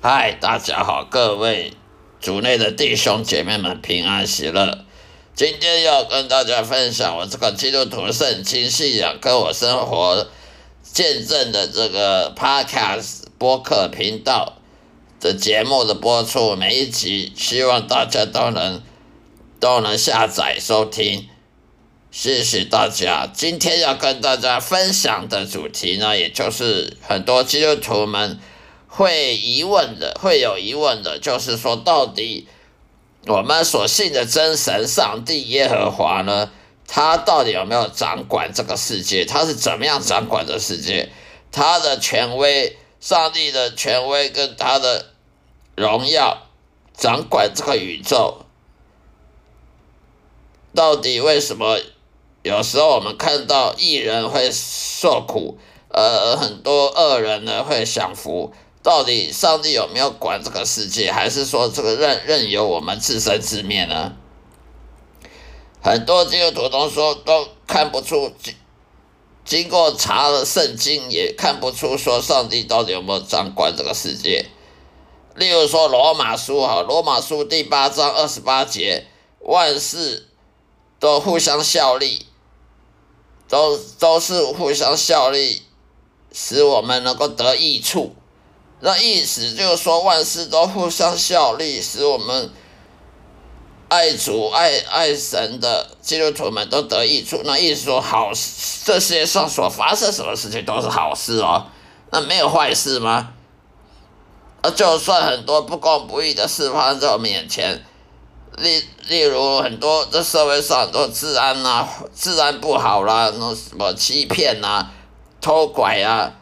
嗨，大家好，各位组内的弟兄姐妹们平安喜乐。今天要跟大家分享我这个基督徒圣经信仰跟我生活见证的这个 Podcast 播客频道的节目的播出，每一集希望大家都能都能下载收听。谢谢大家。今天要跟大家分享的主题呢，也就是很多基督徒们会疑问的，会有疑问的，就是说到底。我们所信的真神上帝耶和华呢？他到底有没有掌管这个世界？他是怎么样掌管这世界？他的权威，上帝的权威跟他的荣耀，掌管这个宇宙，到底为什么？有时候我们看到异人会受苦，而很多恶人呢会享福。到底上帝有没有管这个世界，还是说这个任任由我们自生自灭呢？很多基督徒都说都看不出，经经过查了圣经也看不出说上帝到底有没有掌管这个世界。例如说罗马书哈，罗马书第八章二十八节，万事都互相效力，都都是互相效力，使我们能够得益处。那意思就是说，万事都互相效力，使我们爱主、爱爱神的基督徒们都得益处。那意思说，好，这世界上所发生什么事情都是好事哦，那没有坏事吗？啊，就算很多不公不义的事发生在我们眼前，例例如很多这社会上很多治安呐，治安不好啦，那什么欺骗呐、偷拐啊，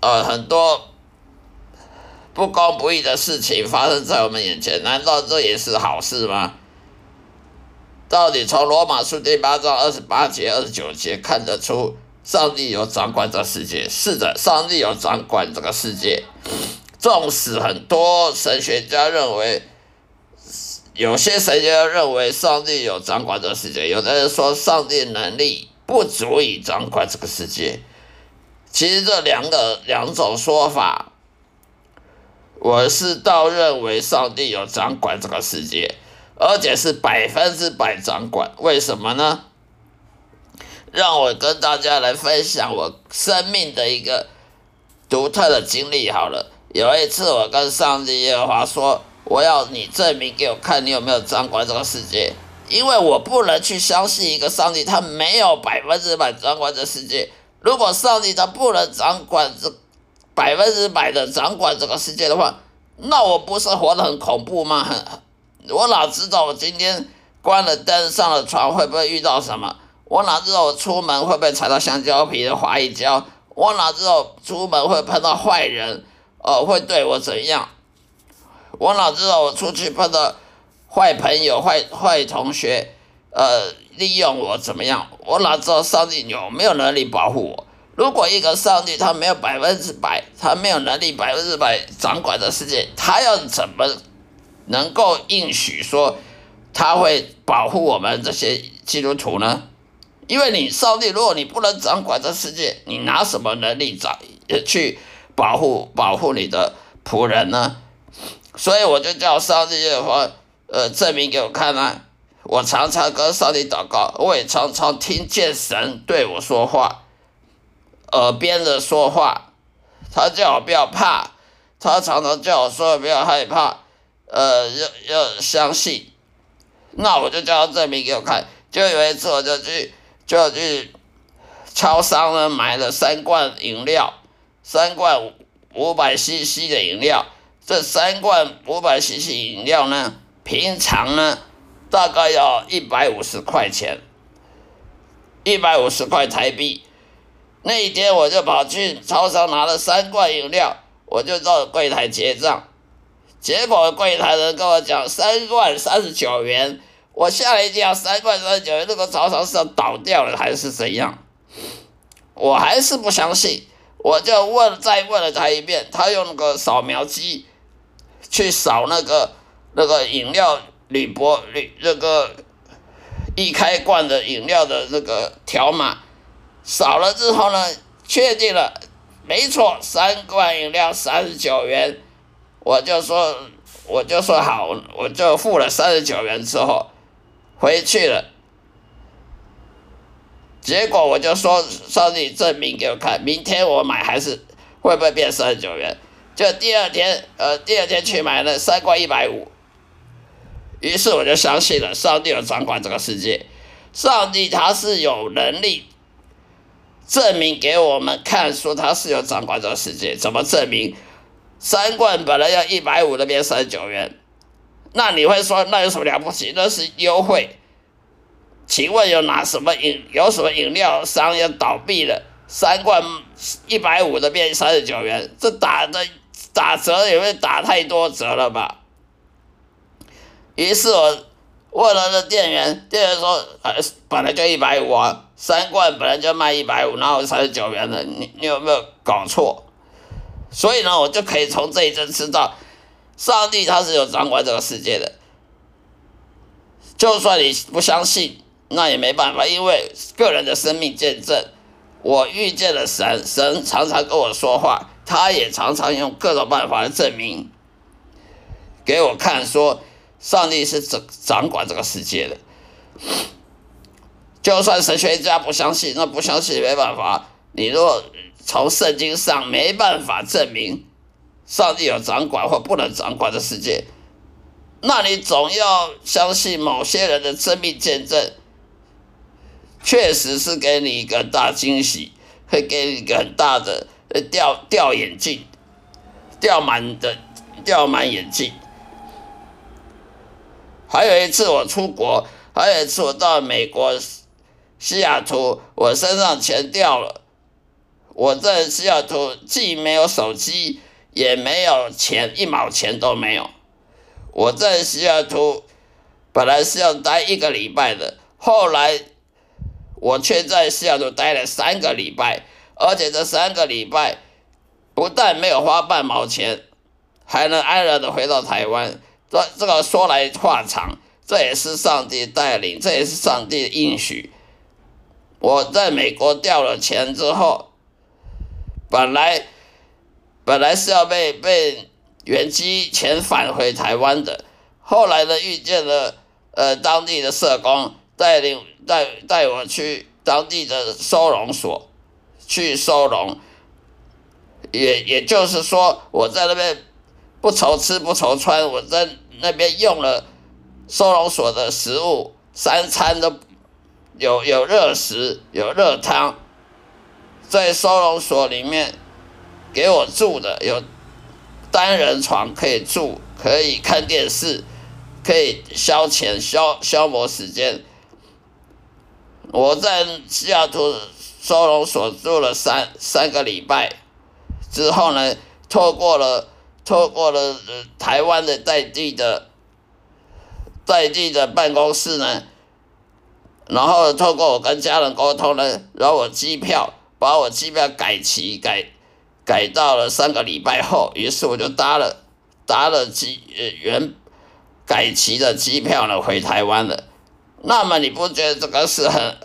呃，很多。不公不义的事情发生在我们眼前，难道这也是好事吗？到底从罗马书第八章二十八节、二十九节看得出，上帝有掌管这世界。是的，上帝有掌管这个世界。纵使很多神学家认为，有些神学家认为上帝有掌管这世界，有的人说上帝能力不足以掌管这个世界。其实这两个两种说法。我是倒认为上帝有掌管这个世界，而且是百分之百掌管。为什么呢？让我跟大家来分享我生命的一个独特的经历好了。有一次，我跟上帝耶和华说：“我要你证明给我看，你有没有掌管这个世界？因为我不能去相信一个上帝，他没有百分之百掌管这世界。如果上帝他不能掌管这。”百分之百的掌管这个世界的话，那我不是活得很恐怖吗？我哪知道我今天关了灯上了床会不会遇到什么？我哪知道我出门会不会踩到香蕉皮的滑一跤？我哪知道出门会碰到坏人，呃，会对我怎样？我哪知道我出去碰到坏朋友、坏坏同学，呃，利用我怎么样？我哪知道上帝有没有能力保护我？如果一个上帝他没有百分之百，他没有能力百分之百掌管的世界，他要怎么能够应许说他会保护我们这些基督徒呢？因为你上帝，如果你不能掌管这世界，你拿什么能力掌去保护保护你的仆人呢？所以我就叫上帝的话，呃，证明给我看啊！我常常跟上帝祷告，我也常常听见神对我说话。耳边的说话，他叫我不要怕，他常常叫我说不要害怕，呃，要要相信。那我就叫他证明给我看。就有一次，我就去就去超商呢，买了三罐饮料，三罐五百 CC 的饮料。这三罐五百 CC 饮料呢，平常呢大概要一百五十块钱，一百五十块台币。那一天我就跑去超商拿了三罐饮料，我就到柜台结账，结果柜台人跟我讲三罐三十九元，我吓了一跳，三罐三十九元，那个超商是要倒掉了还是怎样？我还是不相信，我就问再问了他一遍，他用那个扫描机去扫那个那个饮料铝箔铝那个一开罐的饮料的那个条码。扫了之后呢，确定了，没错，三罐饮料三十九元，我就说我就说好，我就付了三十九元之后回去了。结果我就说，上帝证明给我看，明天我买还是会不会变三十九元？就第二天，呃，第二天去买了三罐一百五。于是我就相信了，上帝有掌管这个世界，上帝他是有能力证明给我们看，说他是有掌管这个世界。怎么证明？三罐本来要一百五的变三十九元，那你会说那有什么了不起？那是优惠。请问有哪什么饮有什么饮料商要倒闭了？三罐一百五的变三十九元，这打的打折也会打太多折了吧？于是我问了那店员，店员说：“呃，本来就一百五啊，三罐本来就卖一百五，然后三十九元的？你你有没有搞错？”所以呢，我就可以从这一阵知道，上帝他是有掌管这个世界的。就算你不相信。那也没办法，因为个人的生命见证，我遇见了神，神常常跟我说话，他也常常用各种办法来证明给我看，说上帝是掌掌管这个世界的。就算神学家不相信，那不相信也没办法。你若从圣经上没办法证明上帝有掌管或不能掌管的世界，那你总要相信某些人的生命见证。确实是给你一个大惊喜，会给你一个很大的掉掉眼镜，掉满的掉满眼镜。还有一次我出国，还有一次我到美国西雅图，我身上钱掉了。我在西雅图既没有手机，也没有钱，一毛钱都没有。我在西雅图本来是要待一个礼拜的，后来。我却在西雅图待了三个礼拜，而且这三个礼拜不但没有花半毛钱，还能安然的回到台湾。这这个说来话长，这也是上帝带领，这也是上帝的应许。我在美国掉了钱之后，本来本来是要被被原机遣返回台湾的，后来呢遇见了呃当地的社工。带领带带我去当地的收容所去收容，也也就是说，我在那边不愁吃不愁穿，我在那边用了收容所的食物，三餐都有有热食有热汤，在收容所里面给我住的有单人床可以住，可以看电视，可以消遣消消磨时间。我在西雅图收容所住了三三个礼拜，之后呢，透过了透过了台湾的在地的在地的办公室呢，然后透过我跟家人沟通呢，然后我机票把我机票改期改改到了三个礼拜后，于是我就搭了搭了机呃原改期的机票呢回台湾了。那么你不觉得这个是很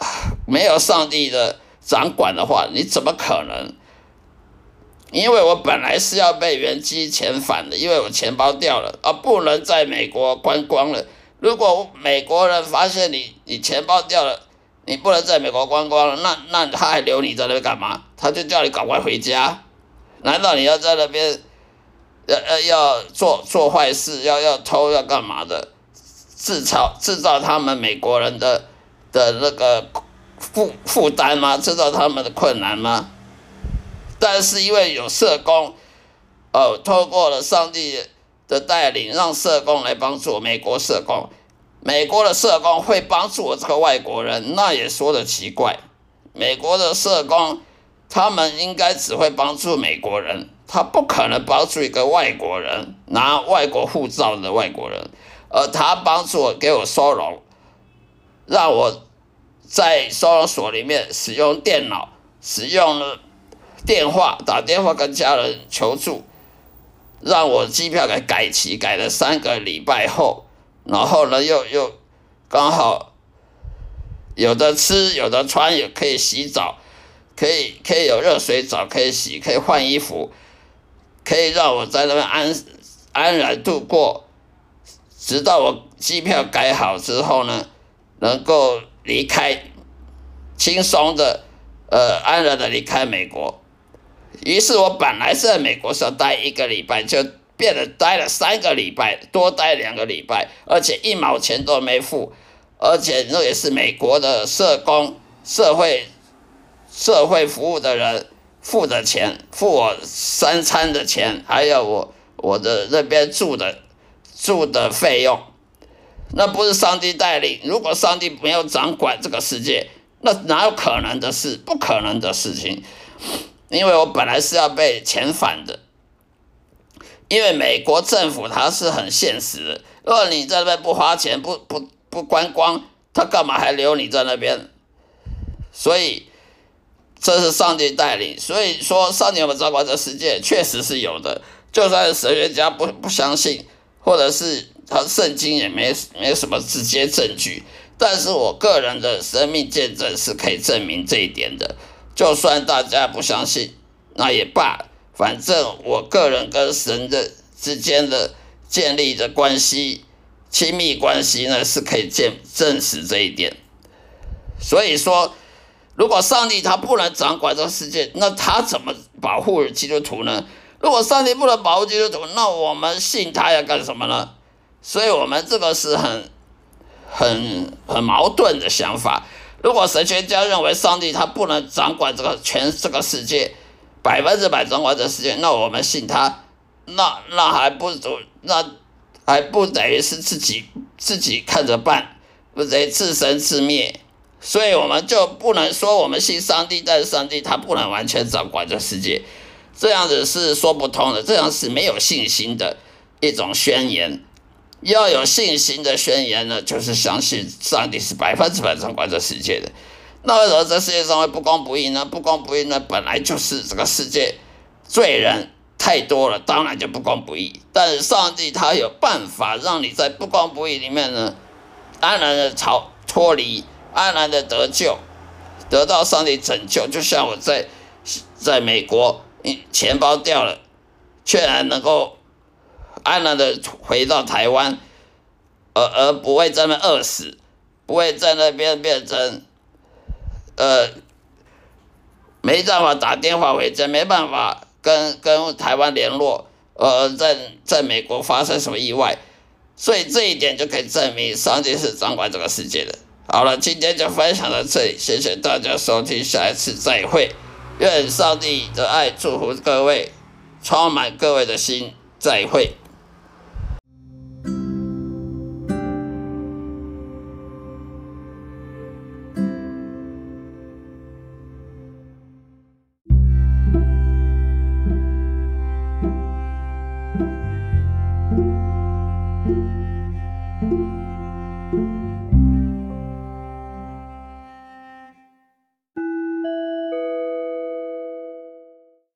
没有上帝的掌管的话，你怎么可能？因为我本来是要被原机遣返的，因为我钱包掉了，而不能在美国观光了。如果美国人发现你你钱包掉了，你不能在美国观光了，那那他还留你在那干嘛？他就叫你赶快回家。难道你要在那边要要要做做坏事，要要偷要干嘛的？制造制造他们美国人的的那个负负担吗？制造他们的困难吗？但是因为有社工，哦，透过了上帝的带领，让社工来帮助美国社工，美国的社工会帮助我这个外国人，那也说的奇怪。美国的社工，他们应该只会帮助美国人，他不可能帮助一个外国人拿外国护照的外国人。而他帮助我给我收容，让我在收容所里面使用电脑，使用了电话打电话跟家人求助，让我机票给改期改了三个礼拜后，然后呢又又刚好有的吃有的穿也可以洗澡，可以可以有热水澡可以洗可以换衣服，可以让我在那边安。安然度过，直到我机票改好之后呢，能够离开，轻松的，呃，安然的离开美国。于是我本来是在美国是要待一个礼拜，就变得待了三个礼拜，多待两个礼拜，而且一毛钱都没付，而且那也是美国的社工、社会、社会服务的人付的钱，付我三餐的钱，还有我我的那边住的住的费用，那不是上帝带领？如果上帝没有掌管这个世界，那哪有可能的事？不可能的事情。因为我本来是要被遣返的，因为美国政府它是很现实的，如果你在那边不花钱、不不不观光，他干嘛还留你在那边？所以这是上帝带领，所以说上帝有没有掌管这世界，确实是有的。就算是神学家不不相信，或者是他圣经也没没什么直接证据，但是我个人的生命见证是可以证明这一点的。就算大家不相信，那也罢，反正我个人跟神的之间的建立的关系、亲密关系呢，是可以见证实这一点。所以说，如果上帝他不能掌管这个世界，那他怎么保护基督徒呢？如果上帝不能保护基督徒，那我们信他要干什么呢？所以我们这个是很、很、很矛盾的想法。如果神学家认为上帝他不能掌管这个全这个世界，百分之百掌管这世界，那我们信他，那那还不如那还不等于是自己自己看着办，不得自生自灭。所以我们就不能说我们信上帝，但是上帝他不能完全掌管这世界，这样子是说不通的，这样是没有信心的一种宣言。要有信心的宣言呢，就是相信上帝是百分之百掌管这世界的。那为什么这世界上会不公不义呢？不公不义呢，本来就是这个世界罪人太多了，当然就不公不义。但是上帝他有办法让你在不公不义里面呢，安然的逃脱离，安然的得救，得到上帝拯救。就像我在在美国，钱包掉了，却还能够。安然的回到台湾，而而不会在那饿死，不会在那边变成，呃，没办法打电话回家，没办法跟跟台湾联络，呃，在在美国发生什么意外，所以这一点就可以证明上帝是掌管这个世界的。好了，今天就分享到这里，谢谢大家收听，下一次再会，愿上帝的爱祝福各位，充满各位的心，再会。